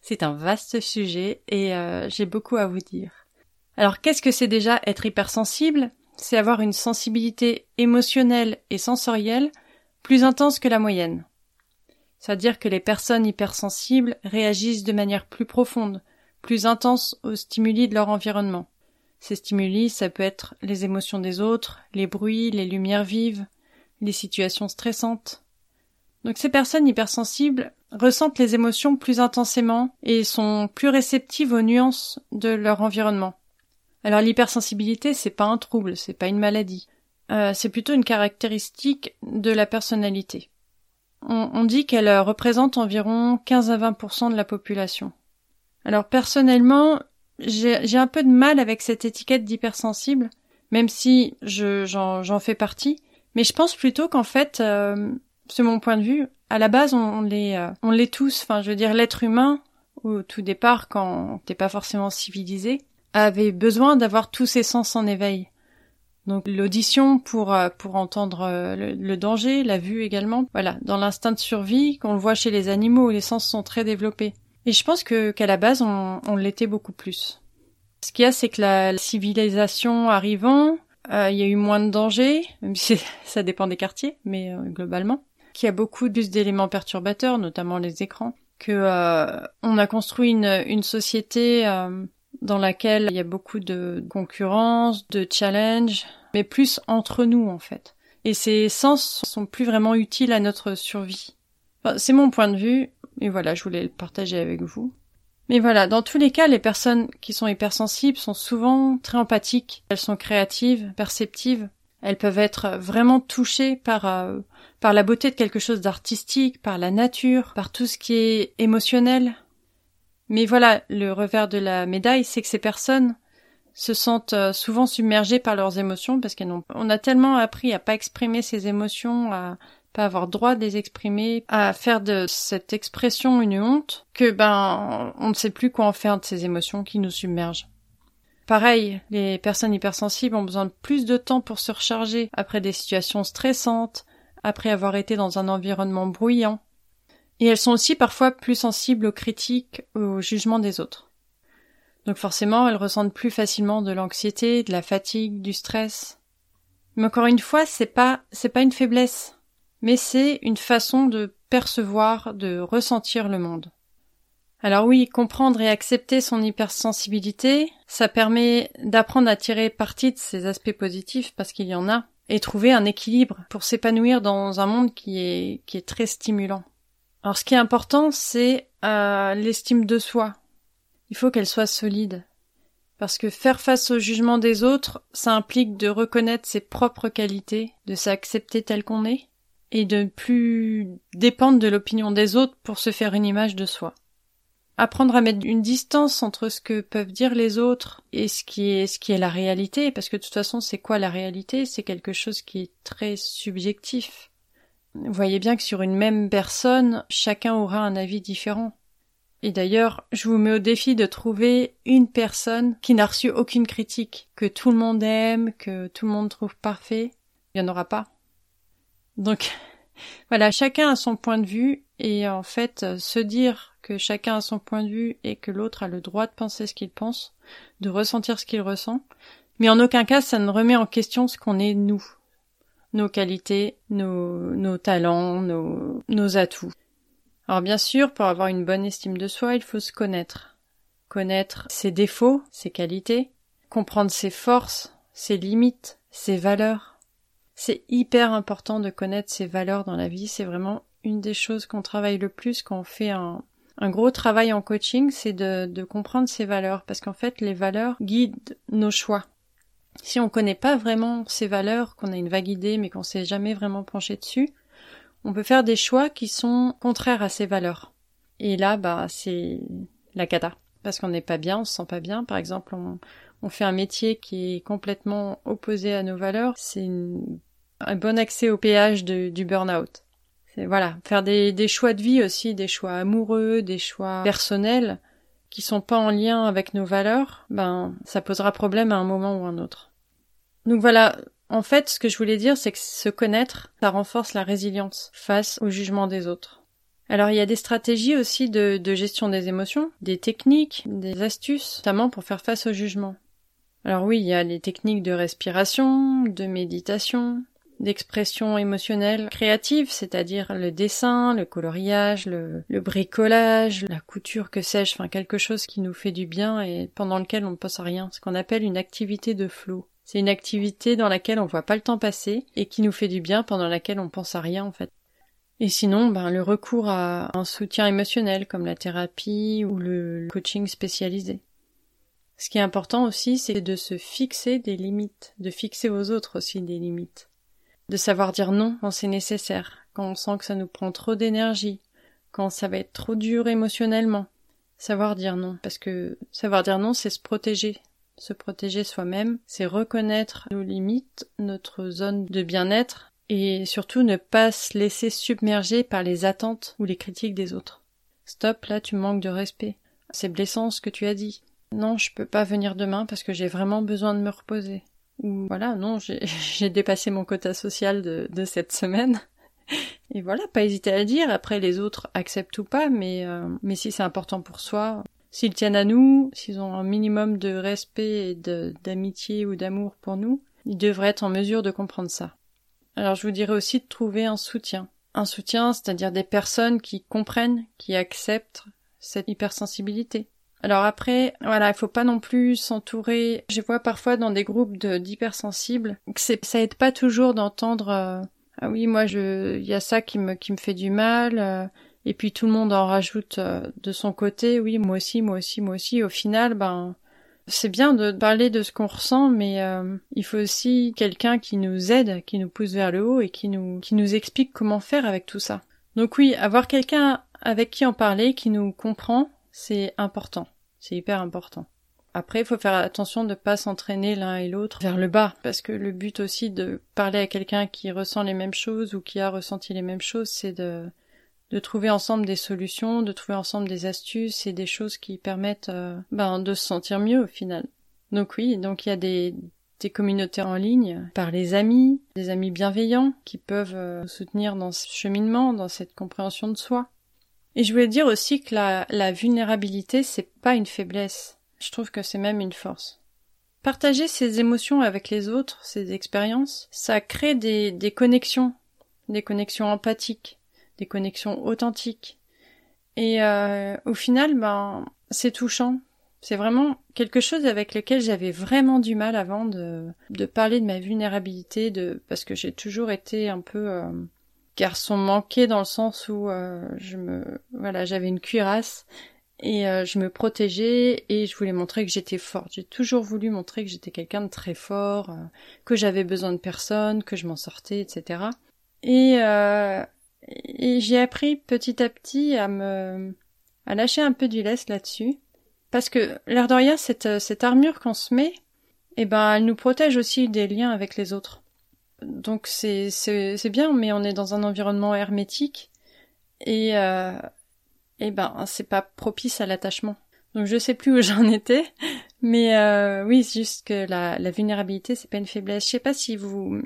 C'est un vaste sujet et euh, j'ai beaucoup à vous dire. Alors qu'est-ce que c'est déjà être hypersensible? C'est avoir une sensibilité émotionnelle et sensorielle plus intense que la moyenne. C'est-à-dire que les personnes hypersensibles réagissent de manière plus profonde, plus intense aux stimuli de leur environnement. Ces stimuli, ça peut être les émotions des autres, les bruits, les lumières vives, les situations stressantes. Donc ces personnes hypersensibles ressentent les émotions plus intensément et sont plus réceptives aux nuances de leur environnement. Alors l'hypersensibilité, c'est pas un trouble, c'est pas une maladie. Euh, c'est plutôt une caractéristique de la personnalité. On, dit qu'elle représente environ 15 à 20% de la population. Alors personnellement, j'ai un peu de mal avec cette étiquette d'hypersensible, même si j'en fais partie. Mais je pense plutôt qu'en fait, euh, c'est mon point de vue, à la base, on, les, euh, on l'est tous. Enfin, je veux dire, l'être humain, au tout départ, quand t'es pas forcément civilisé, avait besoin d'avoir tous ses sens en éveil. Donc l'audition pour euh, pour entendre euh, le, danger, la vue également. Voilà, dans l'instinct de survie, qu'on le voit chez les animaux les sens sont très développés. Et je pense que qu'à la base, on, on l'était beaucoup plus. Ce qu'il y a, c'est que la civilisation arrivant, il y a eu moins de dangers, ça dépend des quartiers, mais globalement qu'il y a beaucoup plus d'éléments perturbateurs, notamment les écrans, que euh, on a construit une, une société euh, dans laquelle il y a beaucoup de concurrence, de challenge, mais plus entre nous en fait. Et ces sens sont plus vraiment utiles à notre survie. c'est mon point de vue, et voilà, je voulais le partager avec vous. Mais voilà, dans tous les cas, les personnes qui sont hypersensibles sont souvent très empathiques, elles sont créatives, perceptives, elles peuvent être vraiment touchées par euh, par la beauté de quelque chose d'artistique, par la nature, par tout ce qui est émotionnel. Mais voilà, le revers de la médaille, c'est que ces personnes se sentent euh, souvent submergées par leurs émotions parce qu'elles n'ont on a tellement appris à pas exprimer ses émotions, à pas avoir droit de les exprimer, à faire de cette expression une honte, que ben on ne sait plus quoi en faire de ces émotions qui nous submergent. Pareil, les personnes hypersensibles ont besoin de plus de temps pour se recharger après des situations stressantes, après avoir été dans un environnement bruyant. Et elles sont aussi parfois plus sensibles aux critiques, aux jugements des autres. Donc forcément, elles ressentent plus facilement de l'anxiété, de la fatigue, du stress. Mais encore une fois, c'est pas, c'est pas une faiblesse, mais c'est une façon de percevoir, de ressentir le monde. Alors oui, comprendre et accepter son hypersensibilité, ça permet d'apprendre à tirer parti de ses aspects positifs parce qu'il y en a, et trouver un équilibre pour s'épanouir dans un monde qui est, qui est très stimulant. Alors ce qui est important, c'est euh, l'estime de soi. Il faut qu'elle soit solide. Parce que faire face au jugement des autres, ça implique de reconnaître ses propres qualités, de s'accepter tel qu'on est, et de ne plus dépendre de l'opinion des autres pour se faire une image de soi apprendre à mettre une distance entre ce que peuvent dire les autres et ce qui est ce qui est la réalité parce que de toute façon c'est quoi la réalité? C'est quelque chose qui est très subjectif. Vous voyez bien que sur une même personne chacun aura un avis différent. Et d'ailleurs je vous mets au défi de trouver une personne qui n'a reçu aucune critique que tout le monde aime que tout le monde trouve parfait. Il n'y en aura pas. Donc voilà chacun a son point de vue et en fait se dire que chacun a son point de vue et que l'autre a le droit de penser ce qu'il pense, de ressentir ce qu'il ressent, mais en aucun cas ça ne remet en question ce qu'on est nous, nos qualités, nos, nos talents, nos, nos atouts. Alors bien sûr, pour avoir une bonne estime de soi, il faut se connaître. Connaître ses défauts, ses qualités, comprendre ses forces, ses limites, ses valeurs. C'est hyper important de connaître ses valeurs dans la vie, c'est vraiment une des choses qu'on travaille le plus quand on fait un, un gros travail en coaching, c'est de, comprendre ces valeurs, parce qu'en fait, les valeurs guident nos choix. Si on connaît pas vraiment ces valeurs, qu'on a une vague idée, mais qu'on s'est jamais vraiment penché dessus, on peut faire des choix qui sont contraires à ces valeurs. Et là, bah, c'est la cata. parce qu'on n'est pas bien, on se sent pas bien. Par exemple, on fait un métier qui est complètement opposé à nos valeurs, c'est un bon accès au péage du burn-out. Voilà, faire des, choix de vie aussi, des choix amoureux, des choix personnels qui sont pas en lien avec nos valeurs, ben ça posera problème à un moment ou un autre. Donc voilà, en fait, ce que je voulais dire, c'est que se connaître, ça renforce la résilience face au jugement des autres. Alors il y a des stratégies aussi de, de gestion des émotions, des techniques, des astuces, notamment pour faire face au jugement. Alors oui, il y a les techniques de respiration, de méditation, d'expression émotionnelle créative, c'est-à-dire le dessin, le coloriage, le, bricolage, la couture, que sais-je, enfin quelque chose qui nous fait du bien et pendant lequel on ne pense à rien, ce qu'on appelle une activité de flow. C'est une activité dans laquelle on voit pas le temps passer et qui nous fait du bien pendant laquelle on pense à rien en fait. Et sinon, ben, le recours à un soutien émotionnel comme la thérapie ou le coaching spécialisé. Ce qui est important aussi, c'est de se fixer des limites, de fixer aux autres aussi des limites. De savoir dire non quand c'est nécessaire, quand on sent que ça nous prend trop d'énergie, quand ça va être trop dur émotionnellement. Savoir dire non, parce que savoir dire non, c'est se protéger, se protéger soi-même, c'est reconnaître nos limites, notre zone de bien-être, et surtout ne pas se laisser submerger par les attentes ou les critiques des autres. Stop, là tu manques de respect. C'est blessant ce que tu as dit. Non, je peux pas venir demain parce que j'ai vraiment besoin de me reposer. Ou voilà, non, j'ai dépassé mon quota social de, de cette semaine. Et voilà, pas hésiter à le dire. Après, les autres acceptent ou pas, mais, euh, mais si c'est important pour soi, S'ils tiennent à nous, s'ils ont un minimum de respect et d'amitié ou d'amour pour nous, ils devraient être en mesure de comprendre ça. Alors je vous dirais aussi de trouver un soutien. Un soutien, c'est-à-dire des personnes qui comprennent, qui acceptent cette hypersensibilité. Alors après, voilà, il faut pas non plus s'entourer. Je vois parfois dans des groupes d'hypersensibles que ça aide pas toujours d'entendre euh, ah oui moi je il y a ça qui me qui me fait du mal. Euh, et puis tout le monde en rajoute euh, de son côté, oui, moi aussi, moi aussi, moi aussi. Au final, ben, c'est bien de parler de ce qu'on ressent, mais il faut aussi quelqu'un qui nous aide, qui nous pousse vers le haut et qui nous, qui nous explique comment faire avec tout ça. Donc oui, avoir quelqu'un avec qui en parler, qui nous comprend, c'est important. C'est hyper important. Après, il faut faire attention de ne pas s'entraîner l'un et l'autre vers le bas, parce que le but aussi de parler à quelqu'un qui ressent les mêmes choses ou qui a ressenti les mêmes choses, c'est de de trouver ensemble des solutions, de trouver ensemble des astuces et des choses qui permettent euh, ben, de se sentir mieux au final. Donc oui, donc il y a des, des communautés en ligne par les amis, des amis bienveillants qui peuvent euh, soutenir dans ce cheminement, dans cette compréhension de soi. Et je voulais dire aussi que la, la vulnérabilité, c'est pas une faiblesse. Je trouve que c'est même une force. Partager ses émotions avec les autres, ses expériences, ça crée des, des connexions, des connexions empathiques des connexions authentiques. Et euh, au final, ben, c'est touchant. C'est vraiment quelque chose avec lequel j'avais vraiment du mal avant de, de parler de ma vulnérabilité, de parce que j'ai toujours été un peu euh, garçon manqué dans le sens où euh, je me voilà j'avais une cuirasse et je me protégeais et je voulais montrer que j'étais forte. J'ai toujours voulu montrer que j'étais quelqu'un de très fort, que j'avais besoin de personne, que je m'en sortais, etc. Et et j'ai appris petit à petit à me, à lâcher un peu du lest là-dessus. Parce que, l'air de rien, cette, cette armure qu'on se met, eh ben, elle nous protège aussi des liens avec les autres. Donc c'est, c'est, c'est bien, mais on est dans un environnement hermétique et, euh, eh ben, c'est pas propice à l'attachement. Donc je sais plus où j'en étais, mais euh, oui, c'est juste que la, la vulnérabilité, c'est pas une faiblesse. Je sais pas si vous,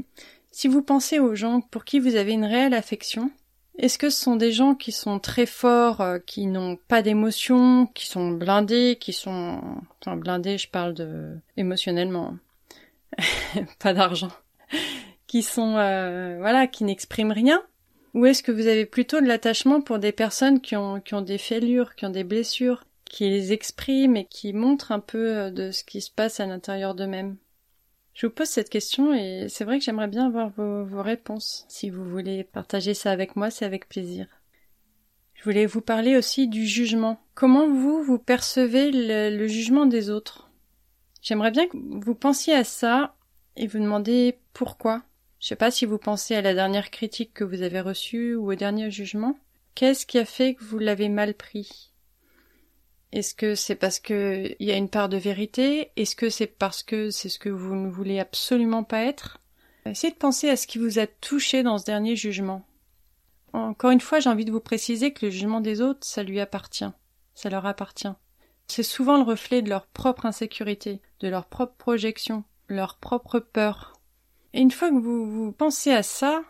si vous pensez aux gens pour qui vous avez une réelle affection, est-ce que ce sont des gens qui sont très forts, euh, qui n'ont pas d'émotions, qui sont blindés, qui sont... Enfin, blindés, je parle de... émotionnellement. pas d'argent. Qui sont... Euh, voilà, qui n'expriment rien? Ou est-ce que vous avez plutôt de l'attachement pour des personnes qui ont, qui ont des fêlures, qui ont des blessures, qui les expriment et qui montrent un peu euh, de ce qui se passe à l'intérieur d'eux-mêmes? Je vous pose cette question et c'est vrai que j'aimerais bien avoir vos, réponses. Si vous voulez partager ça avec moi, c'est avec plaisir. Je voulais vous parler aussi du jugement. Comment vous, vous percevez le, jugement des autres? J'aimerais bien que vous pensiez à ça et vous demandez pourquoi. Je sais pas si vous pensez à la dernière critique que vous avez reçue ou au dernier jugement. Qu'est-ce qui a fait que vous l'avez mal pris? Est-ce que c'est parce que il y a une part de vérité? Est-ce que c'est parce que c'est ce que vous ne voulez absolument pas être? Essayez de penser à ce qui vous a touché dans ce dernier jugement. Encore une fois, j'ai envie de vous préciser que le jugement des autres, ça lui appartient. Ça leur appartient. C'est souvent le reflet de leur propre insécurité, de leur propre projection, leur propre peur. Et une fois que vous, vous pensez à ça,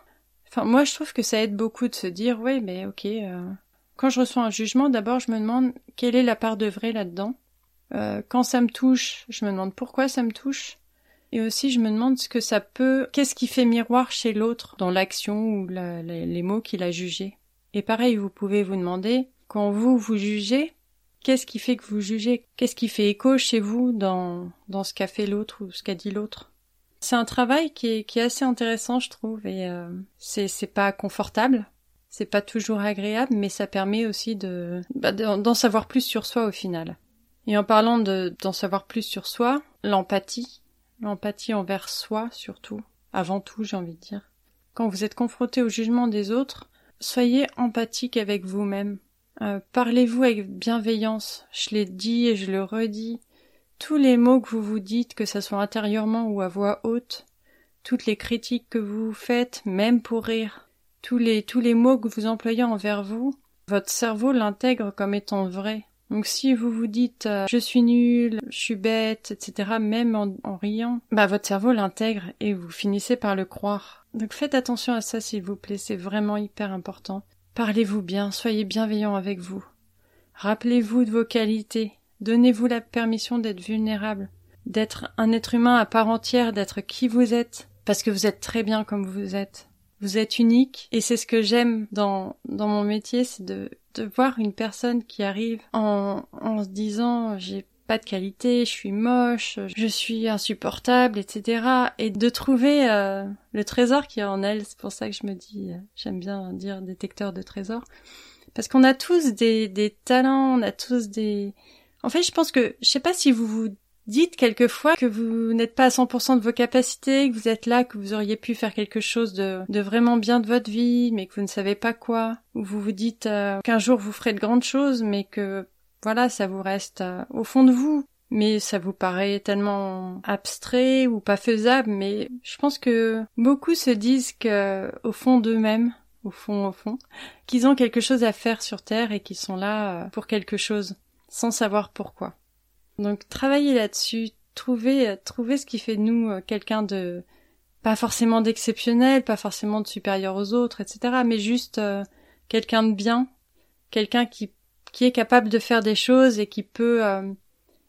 enfin moi je trouve que ça aide beaucoup de se dire oui mais ok euh, quand je reçois un jugement d'abord je me demande quelle est la part de vrai là-dedans. Euh, quand ça me touche, je me demande pourquoi ça me touche. Et aussi, je me demande ce que ça peut, qu'est-ce qui fait miroir chez l'autre dans l'action ou les mots qu'il a jugés. Et pareil, vous pouvez vous demander, quand vous vous jugez, qu'est-ce qui fait que vous jugez? Qu'est-ce qui fait écho chez vous dans, dans ce qu'a fait l'autre ou ce qu'a dit l'autre? C'est un travail qui est, assez intéressant, je trouve, et euh, c'est, c'est pas confortable, c'est pas toujours agréable, mais ça permet aussi de, bah, d'en savoir plus sur soi au final. Et en parlant de, d'en savoir plus sur soi, l'empathie, l'empathie envers soi surtout, avant tout j'ai envie de dire. Quand vous êtes confronté au jugement des autres, soyez empathique avec vous-même. Euh, parlez-vous avec bienveillance. Je l'ai dit et je le redis. Tous les mots que vous vous dites, que ce soit intérieurement ou à voix haute, toutes les critiques que vous faites, même pour rire, tous les, tous les mots que vous employez envers vous, votre cerveau l'intègre comme étant vrai. Donc si vous vous dites euh, je suis nul, je suis bête, etc., même en, riant, bah votre cerveau l'intègre et vous finissez par le croire. Donc faites attention à ça s'il vous plaît, c'est vraiment hyper important. Parlez-vous bien, soyez bienveillant avec vous. Rappelez-vous de vos qualités, donnez-vous la permission d'être vulnérable, d'être un être humain à part entière, d'être qui vous êtes, parce que vous êtes très bien comme vous êtes. Vous êtes unique et c'est ce que j'aime dans, dans mon métier, c'est de, de voir une personne qui arrive en, en se disant j'ai pas de qualité, je suis moche, je suis insupportable, etc. Et de trouver euh, le trésor qui est en elle. C'est pour ça que je me dis, euh, j'aime bien dire détecteur de trésors. Parce qu'on a tous des, des talents, on a tous des... En fait, je pense que, je sais pas si vous vous Dites quelquefois que vous n'êtes pas à 100% de vos capacités, que vous êtes là, que vous auriez pu faire quelque chose de, vraiment bien de votre vie, mais que vous ne savez pas quoi. Ou vous vous dites euh, qu'un jour vous ferez de grandes choses, mais que voilà, ça vous reste euh, au fond de vous. Mais ça vous paraît tellement abstrait ou pas faisable, mais je pense que beaucoup se disent que au fond d'eux-mêmes, au fond, au fond, qu'ils ont quelque chose à faire sur Terre et qu'ils sont là euh, pour quelque chose, sans savoir pourquoi. Donc travailler là-dessus, trouver euh, trouver ce qui fait de nous euh, quelqu'un de pas forcément d'exceptionnel, pas forcément de supérieur aux autres, etc. Mais juste euh, quelqu'un de bien, quelqu'un qui qui est capable de faire des choses et qui peut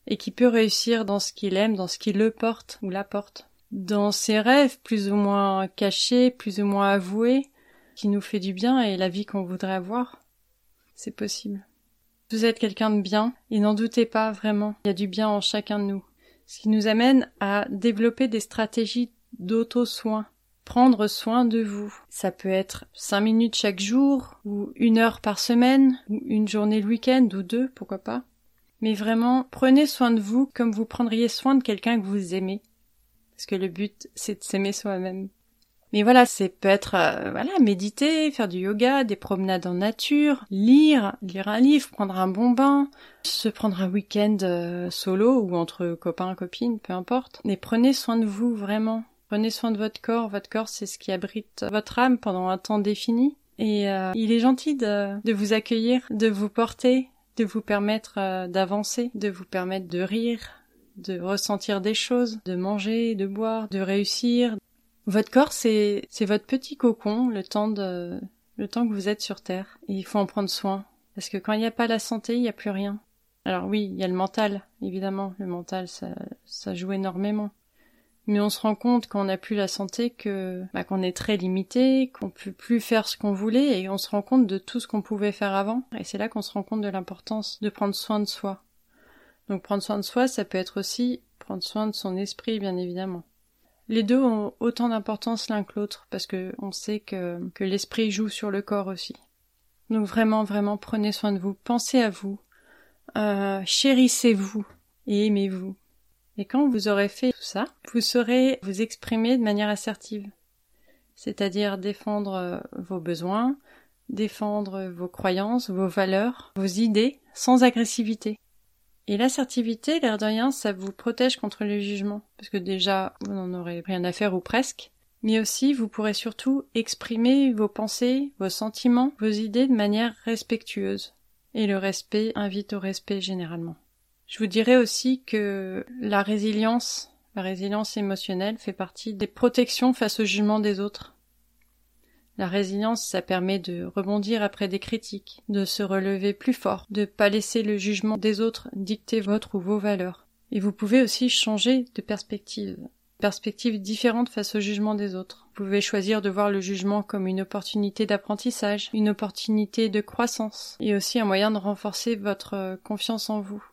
et qui peut réussir dans ce qu'il aime, dans ce qui le porte ou la porte, dans ses rêves plus ou moins cachés, plus ou moins avoués, qui nous fait du bien et la vie qu'on voudrait avoir. C'est possible. Vous êtes quelqu'un de bien, et n'en doutez pas vraiment, il y a du bien en chacun de nous. Ce qui nous amène à développer des stratégies d'auto-soin. Prendre soin de vous. Ça peut être cinq minutes chaque jour, ou une heure par semaine, ou une journée le week-end, ou deux, pourquoi pas. Mais vraiment, prenez soin de vous comme vous prendriez soin de quelqu'un que vous aimez. Parce que le but, c'est de s'aimer soi-même. Mais voilà, c'est peut être euh, voilà, méditer, faire du yoga, des promenades en nature, lire, lire un livre, prendre un bon bain, se prendre un week-end euh, solo ou entre copains, copines, peu importe. Mais prenez soin de vous vraiment. Prenez soin de votre corps. Votre corps, c'est ce qui abrite votre âme pendant un temps défini. Et euh, il est gentil de vous accueillir, de vous porter, de vous permettre d'avancer, de vous permettre de rire, de ressentir des choses, de manger, de boire, de réussir, votre corps, c'est, votre petit cocon, le temps de, le temps que vous êtes sur Terre. Et il faut en prendre soin. Parce que quand il n'y a pas la santé, il n'y a plus rien. Alors oui, il y a le mental, évidemment. Le mental, ça, ça joue énormément. Mais on se rend compte quand on n'a plus la santé que, bah, qu'on est très limité, qu'on peut plus faire ce qu'on voulait et on se rend compte de tout ce qu'on pouvait faire avant. Et c'est là qu'on se rend compte de l'importance de prendre soin de soi. Donc prendre soin de soi, ça peut être aussi prendre soin de son esprit, bien évidemment. Les deux ont autant d'importance l'un que l'autre parce que on sait que, l'esprit joue sur le corps aussi. Donc vraiment, vraiment, prenez soin de vous, pensez à vous, euh, chérissez-vous et aimez-vous. Et quand vous aurez fait tout ça, vous saurez vous exprimer de manière assertive, c'est-à-dire défendre euh, vos besoins, défendre vos croyances, vos valeurs, vos idées, sans agressivité. Et l'assertivité, l'air de rien, ça vous protège contre les jugements. Parce que déjà, vous n'en aurez rien à faire ou presque. Mais aussi, vous pourrez surtout exprimer vos pensées, vos sentiments, vos idées de manière respectueuse. Et le respect invite au respect généralement. Je vous dirais aussi que la résilience, la résilience émotionnelle fait partie des protections face au jugement des autres. La résilience, ça permet de rebondir après des critiques, de se relever plus fort, de pas laisser le jugement des autres dicter votre ou vos valeurs. Et vous pouvez aussi changer de perspective. Perspective différente face au jugement des autres. Vous pouvez choisir de voir le jugement comme une opportunité d'apprentissage, une opportunité de croissance, et aussi un moyen de renforcer votre confiance en vous.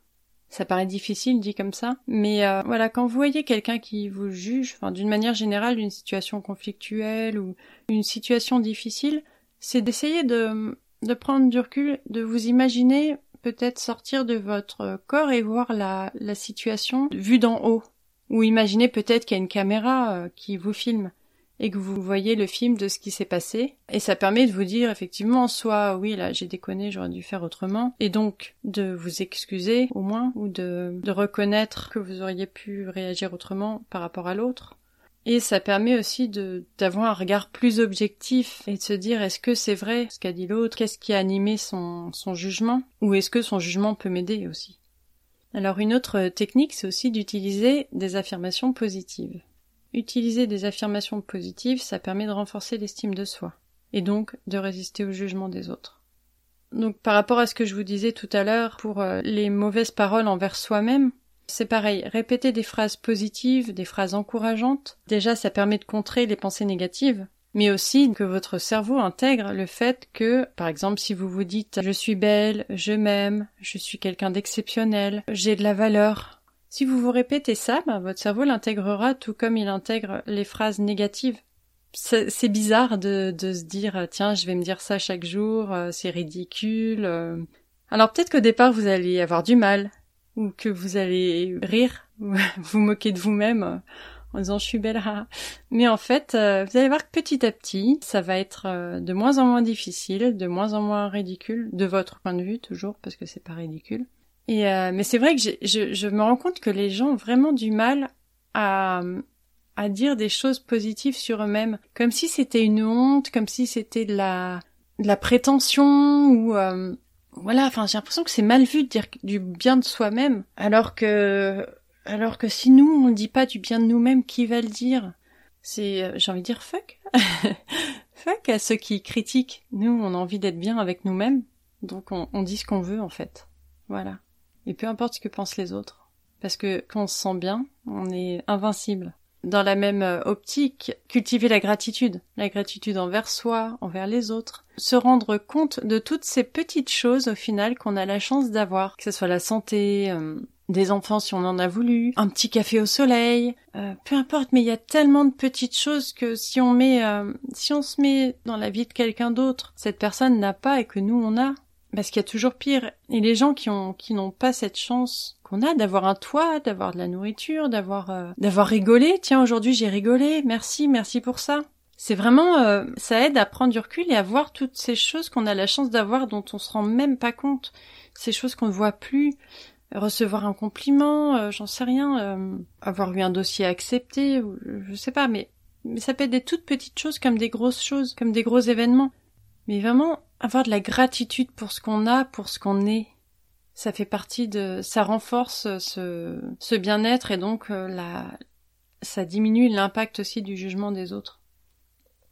Ça paraît difficile dit comme ça, mais euh, voilà, quand vous voyez quelqu'un qui vous juge, enfin d'une manière générale, une situation conflictuelle ou une situation difficile, c'est d'essayer de, de prendre du recul, de vous imaginer peut-être sortir de votre corps et voir la, la situation vue d'en haut, ou imaginer peut-être qu'il y a une caméra euh, qui vous filme et que vous voyez le film de ce qui s'est passé. Et ça permet de vous dire effectivement soit oui là j'ai déconné, j'aurais dû faire autrement. Et donc de vous excuser au moins ou de, reconnaître que vous auriez pu réagir autrement par rapport à l'autre. Et ça permet aussi d'avoir un regard plus objectif et de se dire est-ce que c'est vrai ce qu'a dit l'autre, qu'est-ce qui a animé son jugement, ou est-ce que son jugement peut m'aider aussi? Alors une autre technique, c'est aussi d'utiliser des affirmations positives. Utiliser des affirmations positives, ça permet de renforcer l'estime de soi, et donc de résister au jugement des autres. Donc par rapport à ce que je vous disais tout à l'heure pour euh, les mauvaises paroles envers soi-même, c'est pareil, répéter des phrases positives, des phrases encourageantes, déjà ça permet de contrer les pensées négatives, mais aussi que votre cerveau intègre le fait que, par exemple, si vous vous dites je suis belle, je m'aime, je suis quelqu'un d'exceptionnel, j'ai de la valeur, si vous vous répétez ça, bah, votre cerveau l'intégrera tout comme il intègre les phrases négatives. C'est bizarre de, de, se dire tiens je vais me dire ça chaque jour, euh, c'est ridicule. Euh. Alors peut-être qu'au départ vous allez avoir du mal ou que vous allez rire, vous moquer de vous-même euh, en disant je suis belle. Mais en fait vous allez voir que petit à petit ça va être de moins en moins difficile, de moins en moins ridicule de votre point de vue toujours parce que c'est pas ridicule. Et euh, mais c'est vrai que je, je me rends compte que les gens ont vraiment du mal à, à dire des choses positives sur eux-mêmes, comme si c'était une honte, comme si c'était de la, de la prétention ou euh, voilà. Enfin, j'ai l'impression que c'est mal vu de dire du bien de soi-même, alors que alors que si nous on ne dit pas du bien de nous-mêmes, qui va le dire? C'est, euh, j'ai envie de dire fuck, fuck à ceux qui critiquent. Nous, on a envie d'être bien avec nous-mêmes, donc on, on dit ce qu'on veut en fait. Voilà. Et peu importe ce que pensent les autres. Parce que quand on se sent bien, on est invincible. Dans la même euh, optique, cultiver la gratitude. La gratitude envers soi, envers les autres. Se rendre compte de toutes ces petites choses au final qu'on a la chance d'avoir. Que ce soit la santé, euh, des enfants si on en a voulu, un petit café au soleil, euh, peu importe, mais il y a tellement de petites choses que si on met, si on se met dans la vie de quelqu'un d'autre, cette personne n'a pas et que nous on a, parce qu'il y a toujours pire. Et les gens qui ont qui n'ont pas cette chance qu'on a d'avoir un toit, d'avoir de la nourriture, d'avoir euh, d'avoir rigolé. Tiens, aujourd'hui j'ai rigolé. Merci, merci pour ça. C'est vraiment euh, ça aide à prendre du recul et à voir toutes ces choses qu'on a la chance d'avoir dont on se rend même pas compte. Ces choses qu'on ne voit plus. Recevoir un compliment, euh, j'en sais rien. avoir eu un dossier accepté, je sais pas, mais mais ça peut être des toutes petites choses comme des grosses choses, comme des gros événements. Mais vraiment, avoir de la gratitude pour ce qu'on a, pour ce qu'on est, ça fait partie de, ça renforce ce, bien-être et donc euh, la, ça diminue l'impact aussi du jugement des autres.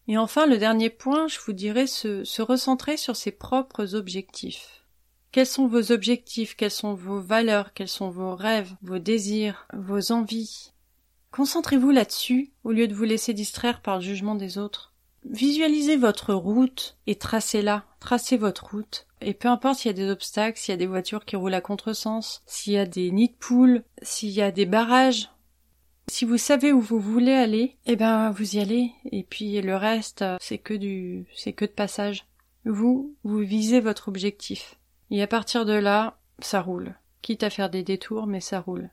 Et enfin, le dernier point, je vous dirais se, se recentrer sur ses propres objectifs. Quels sont vos objectifs, quelles sont vos valeurs, quels sont vos rêves, vos désirs, vos envies? Concentrez-vous là-dessus au lieu de vous laisser distraire par le jugement des autres. Visualisez votre route et tracez-la, tracez votre route. Et peu importe s'il y a des obstacles, s'il y a des voitures qui roulent à contresens, s'il y a des nids de poules, s'il y a des barrages, si vous savez où vous voulez aller, eh ben vous y allez. Et puis le reste, c'est que du, c'est que de passage. Vous, vous visez votre objectif. Et à partir de là, ça roule. Quitte à faire des détours, mais ça roule.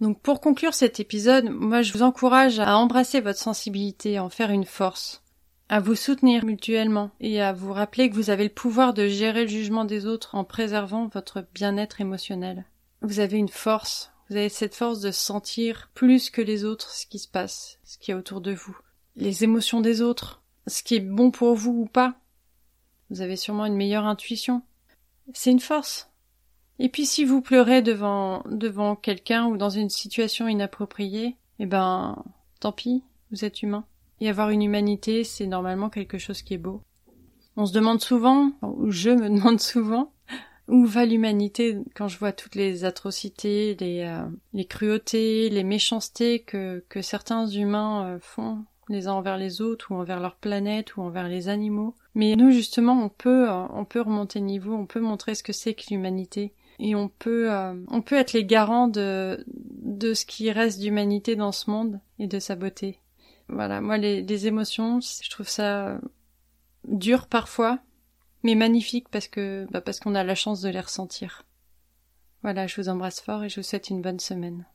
Donc pour conclure cet épisode, moi je vous encourage à embrasser votre sensibilité, à en faire une force à vous soutenir mutuellement et à vous rappeler que vous avez le pouvoir de gérer le jugement des autres en préservant votre bien-être émotionnel. vous avez une force. Vous avez cette force de sentir plus que les autres ce qui se passe, ce qui est autour de vous. Les émotions des autres, ce qui est bon pour vous ou pas. Vous avez sûrement une meilleure intuition. C'est une force. Et puis si vous pleurez devant devant quelqu'un ou dans une situation inappropriée, eh ben tant pis, vous êtes humain. Et avoir une humanité, c'est normalement quelque chose qui est beau. On se demande souvent, ou je me demande souvent, où va l'humanité quand je vois toutes les atrocités, les, euh, les cruautés, les méchancetés que, que certains humains euh, font les uns envers les autres ou envers leur planète ou envers les animaux. Mais nous justement on peut euh, on peut remonter niveau, on peut montrer ce que c'est que l'humanité et on peut on peut être les garants de de ce qui reste d'humanité dans ce monde et de sa beauté. Voilà, moi les, émotions, je trouve ça dur parfois, mais magnifique parce que bah parce qu'on a la chance de les ressentir. Voilà, je vous embrasse fort et je vous souhaite une bonne semaine.